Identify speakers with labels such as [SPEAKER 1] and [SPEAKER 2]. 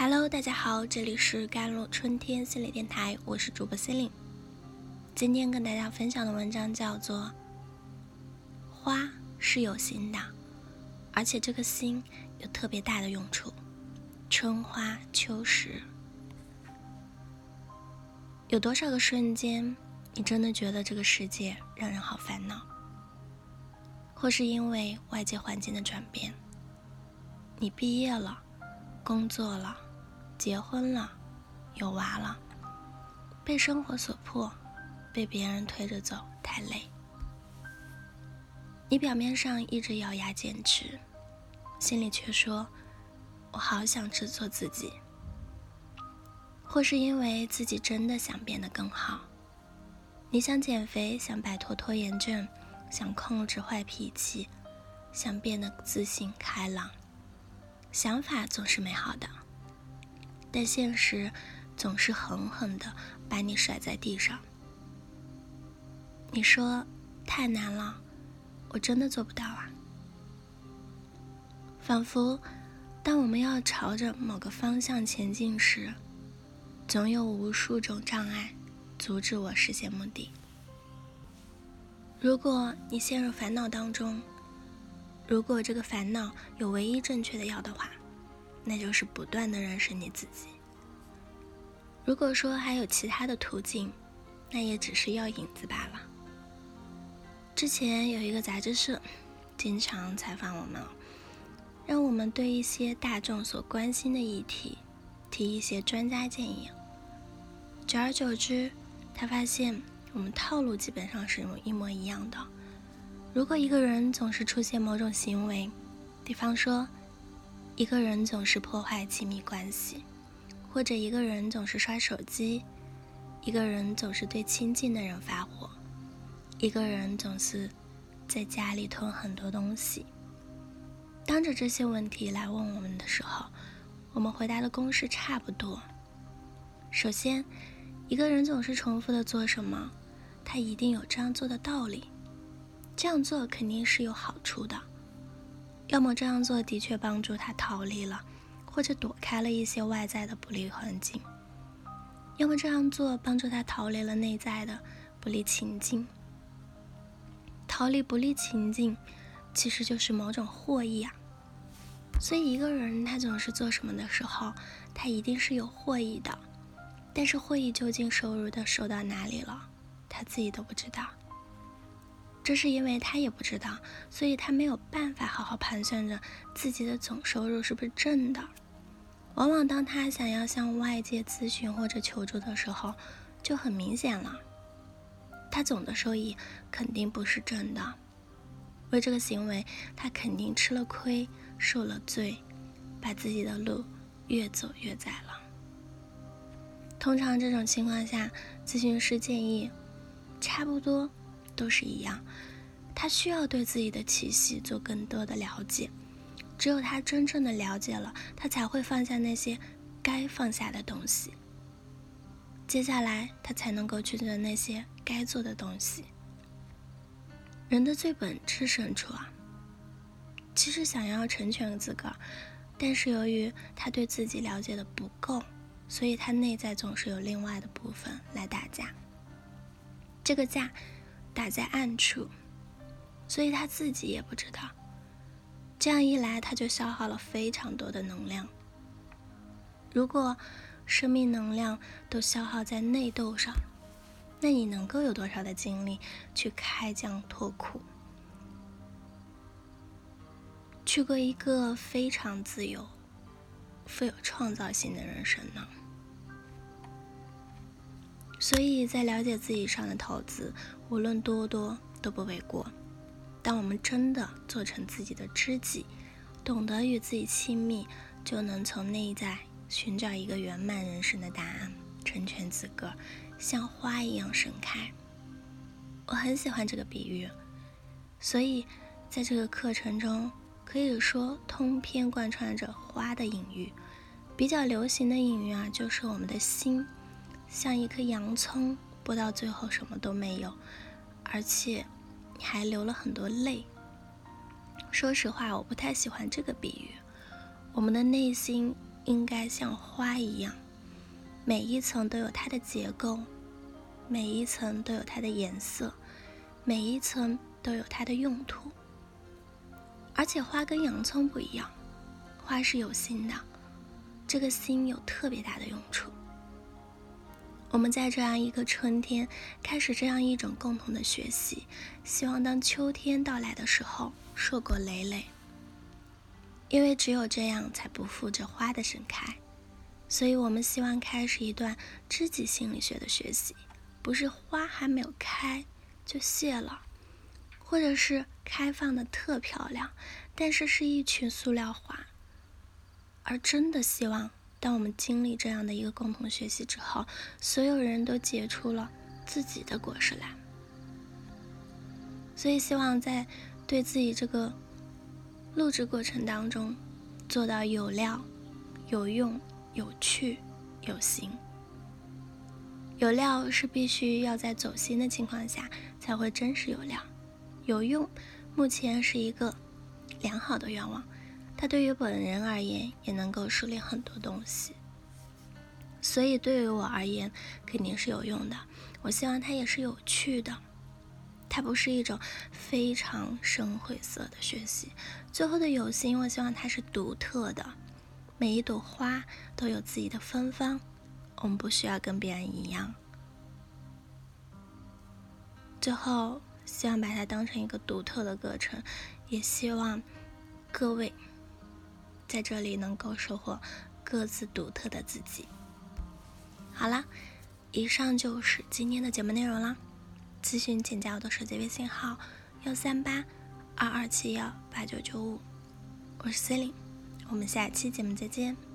[SPEAKER 1] Hello，大家好，这里是甘露春天心理电台，我是主播心灵。今天跟大家分享的文章叫做《花是有心的，而且这个心有特别大的用处》。春花秋实，有多少个瞬间，你真的觉得这个世界让人好烦恼？或是因为外界环境的转变，你毕业了。工作了，结婚了，有娃了，被生活所迫，被别人推着走，太累。你表面上一直咬牙坚持，心里却说：“我好想制作自己。”或是因为自己真的想变得更好，你想减肥，想摆脱拖延症，想控制坏脾气，想变得自信开朗。想法总是美好的，但现实总是狠狠的把你甩在地上。你说太难了，我真的做不到啊！仿佛当我们要朝着某个方向前进时，总有无数种障碍阻止我实现目的。如果你陷入烦恼当中，如果这个烦恼有唯一正确的药的话，那就是不断的认识你自己。如果说还有其他的途径，那也只是药引子罢了。之前有一个杂志社，经常采访我们，让我们对一些大众所关心的议题提一些专家建议。久而久之，他发现我们套路基本上是一模一样的。如果一个人总是出现某种行为，比方说，一个人总是破坏亲密关系，或者一个人总是刷手机，一个人总是对亲近的人发火，一个人总是在家里囤很多东西，当着这些问题来问我们的时候，我们回答的公式差不多。首先，一个人总是重复的做什么，他一定有这样做的道理。这样做肯定是有好处的，要么这样做的确帮助他逃离了，或者躲开了一些外在的不利环境；要么这样做帮助他逃离了内在的不利情境。逃离不利情境，其实就是某种获益啊。所以一个人他总是做什么的时候，他一定是有获益的，但是获益究竟收入的收到哪里了，他自己都不知道。这是因为他也不知道，所以他没有办法好好盘算着自己的总收入是不是正的。往往当他想要向外界咨询或者求助的时候，就很明显了，他总的收益肯定不是正的。为这个行为，他肯定吃了亏，受了罪，把自己的路越走越窄了。通常这种情况下，咨询师建议差不多。都是一样，他需要对自己的气息做更多的了解。只有他真正的了解了，他才会放下那些该放下的东西。接下来，他才能够去做那些该做的东西。人的最本质深处啊，其实想要成全自个儿，但是由于他对自己了解的不够，所以他内在总是有另外的部分来打架。这个架。打在暗处，所以他自己也不知道。这样一来，他就消耗了非常多的能量。如果生命能量都消耗在内斗上，那你能够有多少的精力去开疆拓土，去过一个非常自由、富有创造性的人生呢？所以在了解自己上的投资，无论多多都不为过。当我们真的做成自己的知己，懂得与自己亲密，就能从内在寻找一个圆满人生的答案，成全自个儿，像花一样盛开。我很喜欢这个比喻，所以在这个课程中，可以说通篇贯穿着花的隐喻。比较流行的隐喻啊，就是我们的心。像一颗洋葱，剥到最后什么都没有，而且你还流了很多泪。说实话，我不太喜欢这个比喻。我们的内心应该像花一样，每一层都有它的结构，每一层都有它的颜色，每一层都有它的用途。而且花跟洋葱不一样，花是有心的，这个心有特别大的用处。我们在这样一个春天开始这样一种共同的学习，希望当秋天到来的时候，硕果累累。因为只有这样，才不负这花的盛开。所以，我们希望开始一段知己心理学的学习，不是花还没有开就谢了，或者是开放的特漂亮，但是是一群塑料花。而真的希望，当我们经历这样的一个共同学习之后，所有人都结出了自己的果实来。所以，希望在对自己这个。录制过程当中，做到有料、有用、有趣、有形。有料是必须要在走心的情况下才会真实有料。有用，目前是一个良好的愿望，它对于本人而言也能够梳理很多东西。所以对于我而言，肯定是有用的。我希望它也是有趣的。它不是一种非常深晦涩的学习。最后的有心，我希望它是独特的，每一朵花都有自己的芬芳，我们不需要跟别人一样。最后，希望把它当成一个独特的课程，也希望各位在这里能够收获各自独特的自己。好啦，以上就是今天的节目内容啦。咨询请加我的手机微信号：幺三八二二七幺八九九五，我是 C e l i n e 我们下期节目再见。